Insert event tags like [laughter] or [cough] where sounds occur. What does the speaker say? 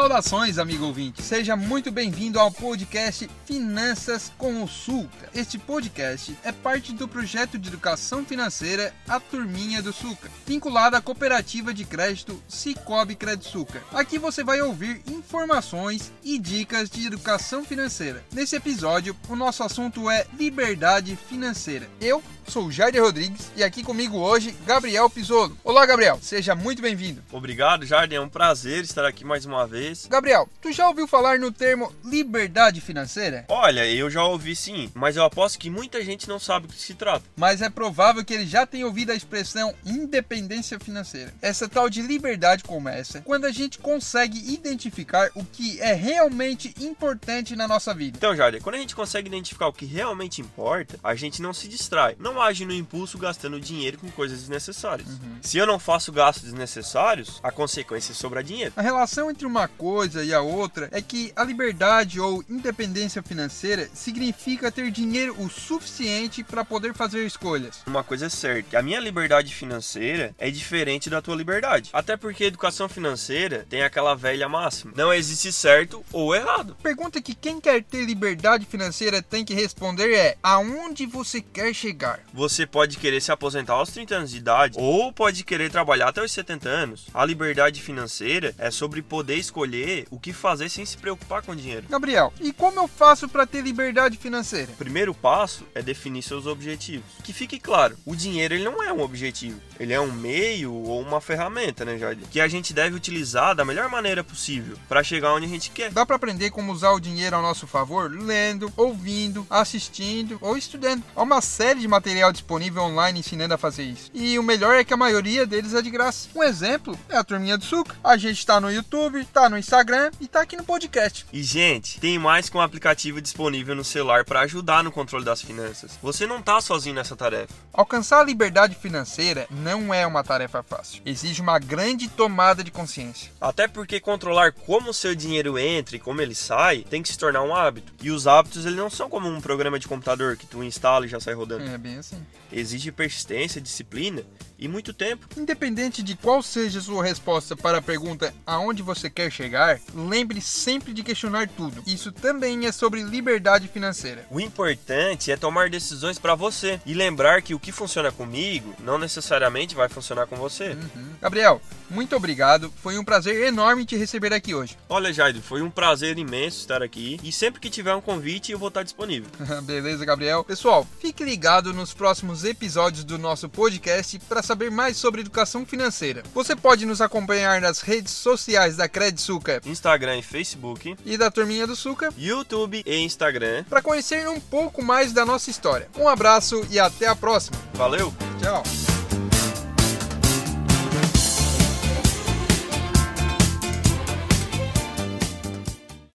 Saudações, amigo ouvinte. Seja muito bem-vindo ao podcast Finanças com o Sulca. Este podcast é parte do projeto de educação financeira A Turminha do Suca, vinculado à cooperativa de crédito Cicobi Credsuca. Aqui você vai ouvir informações e dicas de educação financeira. Nesse episódio, o nosso assunto é liberdade financeira. Eu sou Jair Rodrigues e aqui comigo hoje Gabriel Pisolo. Olá, Gabriel. Seja muito bem-vindo. Obrigado, Jardim. É um prazer estar aqui mais uma vez Gabriel, tu já ouviu falar no termo liberdade financeira? Olha, eu já ouvi sim, mas eu aposto que muita gente não sabe o que se trata. Mas é provável que ele já tenha ouvido a expressão independência financeira. Essa tal de liberdade começa quando a gente consegue identificar o que é realmente importante na nossa vida. Então, Jardim, quando a gente consegue identificar o que realmente importa, a gente não se distrai, não age no impulso gastando dinheiro com coisas desnecessárias. Uhum. Se eu não faço gastos desnecessários, a consequência é sobrar dinheiro. A relação entre uma coisa e a outra é que a liberdade ou independência financeira significa ter dinheiro o suficiente para poder fazer escolhas. Uma coisa é certa, a minha liberdade financeira é diferente da tua liberdade. Até porque a educação financeira tem aquela velha máxima: não existe certo ou errado. Pergunta que quem quer ter liberdade financeira tem que responder é: aonde você quer chegar? Você pode querer se aposentar aos 30 anos de idade ou pode querer trabalhar até os 70 anos. A liberdade financeira é sobre poder escolher escolher o que fazer sem se preocupar com dinheiro. Gabriel, e como eu faço para ter liberdade financeira? O primeiro passo é definir seus objetivos. Que fique claro, o dinheiro ele não é um objetivo, ele é um meio ou uma ferramenta, né, Jardim? Que a gente deve utilizar da melhor maneira possível para chegar onde a gente quer. Dá para aprender como usar o dinheiro ao nosso favor lendo, ouvindo, assistindo ou estudando. Há uma série de material disponível online ensinando a fazer isso. E o melhor é que a maioria deles é de graça. Um exemplo é a turminha do suco. A gente está no YouTube, tá no Instagram e tá aqui no podcast. E gente, tem mais que um aplicativo disponível no celular para ajudar no controle das finanças. Você não tá sozinho nessa tarefa. Alcançar a liberdade financeira não é uma tarefa fácil. Exige uma grande tomada de consciência. Até porque controlar como o seu dinheiro entra e como ele sai tem que se tornar um hábito. E os hábitos eles não são como um programa de computador que tu instala e já sai rodando. É bem assim. Exige persistência, disciplina e muito tempo. Independente de qual seja a sua resposta para a pergunta aonde você quer chegar, lembre sempre de questionar tudo. Isso também é sobre liberdade financeira. O importante é tomar decisões para você e lembrar que o que funciona comigo não necessariamente vai funcionar com você. Uhum. Gabriel, muito obrigado. Foi um prazer enorme te receber aqui hoje. Olha, Jairo, foi um prazer imenso estar aqui e sempre que tiver um convite eu vou estar disponível. [laughs] Beleza, Gabriel. Pessoal, fique ligado nos próximos episódios do nosso podcast para saber mais sobre educação financeira. Você pode nos acompanhar nas redes sociais da Credsuca, Instagram e Facebook, e da Turminha do Suca, YouTube e Instagram, para conhecer um pouco mais da nossa história. Um abraço e até a próxima. Valeu! Tchau!